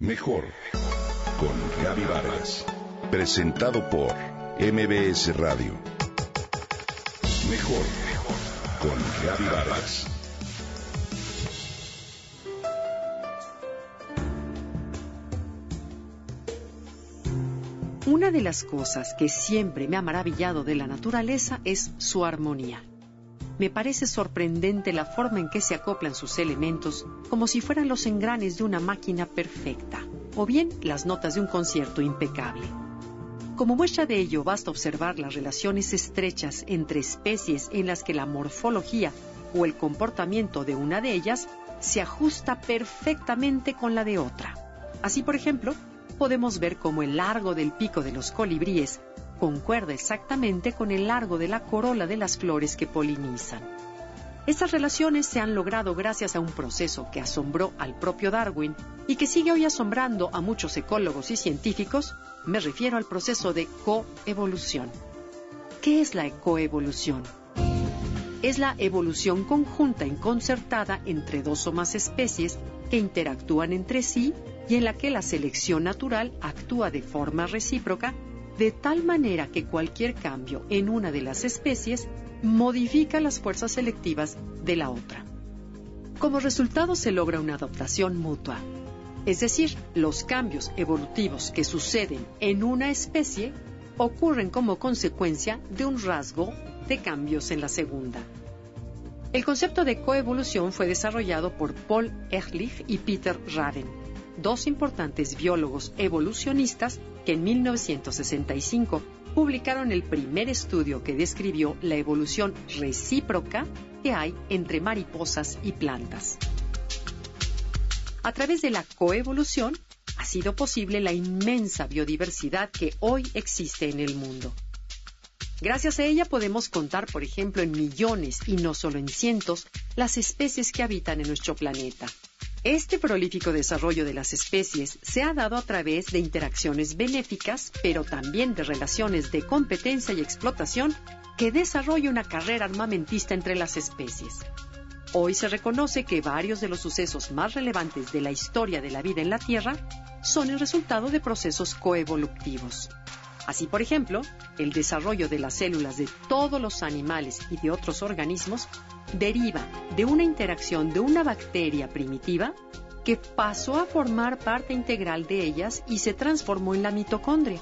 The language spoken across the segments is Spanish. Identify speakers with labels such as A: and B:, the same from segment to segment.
A: Mejor con Gaby Vargas. Presentado por MBS Radio. Mejor con Gaby Vargas.
B: Una de las cosas que siempre me ha maravillado de la naturaleza es su armonía. Me parece sorprendente la forma en que se acoplan sus elementos como si fueran los engranes de una máquina perfecta, o bien las notas de un concierto impecable. Como muestra de ello, basta observar las relaciones estrechas entre especies en las que la morfología o el comportamiento de una de ellas se ajusta perfectamente con la de otra. Así, por ejemplo, podemos ver cómo el largo del pico de los colibríes concuerda exactamente con el largo de la corola de las flores que polinizan. Estas relaciones se han logrado gracias a un proceso que asombró al propio Darwin y que sigue hoy asombrando a muchos ecólogos y científicos, me refiero al proceso de coevolución. ¿Qué es la coevolución? Es la evolución conjunta y concertada entre dos o más especies que interactúan entre sí y en la que la selección natural actúa de forma recíproca de tal manera que cualquier cambio en una de las especies modifica las fuerzas selectivas de la otra. Como resultado se logra una adaptación mutua, es decir, los cambios evolutivos que suceden en una especie ocurren como consecuencia de un rasgo de cambios en la segunda. El concepto de coevolución fue desarrollado por Paul Ehrlich y Peter Raven, dos importantes biólogos evolucionistas que en 1965 publicaron el primer estudio que describió la evolución recíproca que hay entre mariposas y plantas. A través de la coevolución ha sido posible la inmensa biodiversidad que hoy existe en el mundo. Gracias a ella podemos contar, por ejemplo, en millones y no solo en cientos las especies que habitan en nuestro planeta. Este prolífico desarrollo de las especies se ha dado a través de interacciones benéficas, pero también de relaciones de competencia y explotación que desarrolla una carrera armamentista entre las especies. Hoy se reconoce que varios de los sucesos más relevantes de la historia de la vida en la Tierra son el resultado de procesos coevolutivos. Así, por ejemplo, el desarrollo de las células de todos los animales y de otros organismos deriva de una interacción de una bacteria primitiva que pasó a formar parte integral de ellas y se transformó en la mitocondria,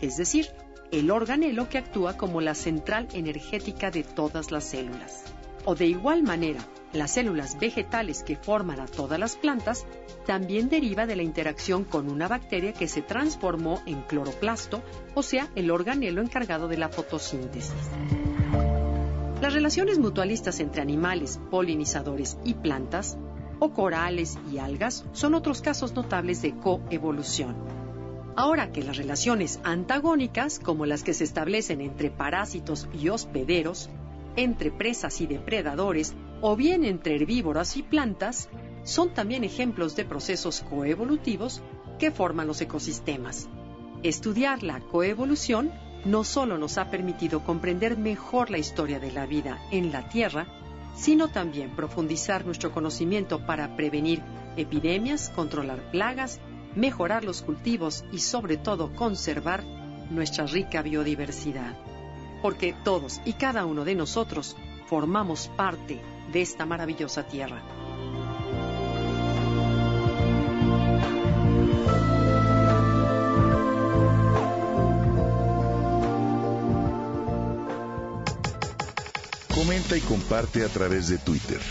B: es decir, el organelo que actúa como la central energética de todas las células. O de igual manera, las células vegetales que forman a todas las plantas también deriva de la interacción con una bacteria que se transformó en cloroplasto, o sea, el organelo encargado de la fotosíntesis. Las relaciones mutualistas entre animales, polinizadores y plantas, o corales y algas, son otros casos notables de coevolución. Ahora que las relaciones antagónicas, como las que se establecen entre parásitos y hospederos, entre presas y depredadores, o bien entre herbívoras y plantas, son también ejemplos de procesos coevolutivos que forman los ecosistemas. Estudiar la coevolución no solo nos ha permitido comprender mejor la historia de la vida en la Tierra, sino también profundizar nuestro conocimiento para prevenir epidemias, controlar plagas, mejorar los cultivos y sobre todo conservar nuestra rica biodiversidad. Porque todos y cada uno de nosotros formamos parte de esta maravillosa tierra.
A: Comenta y comparte a través de Twitter.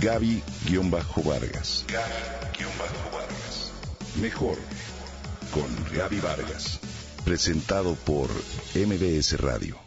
A: Gaby-Vargas. Gaby-Vargas. Mejor con Gaby Vargas. Presentado por MBS Radio.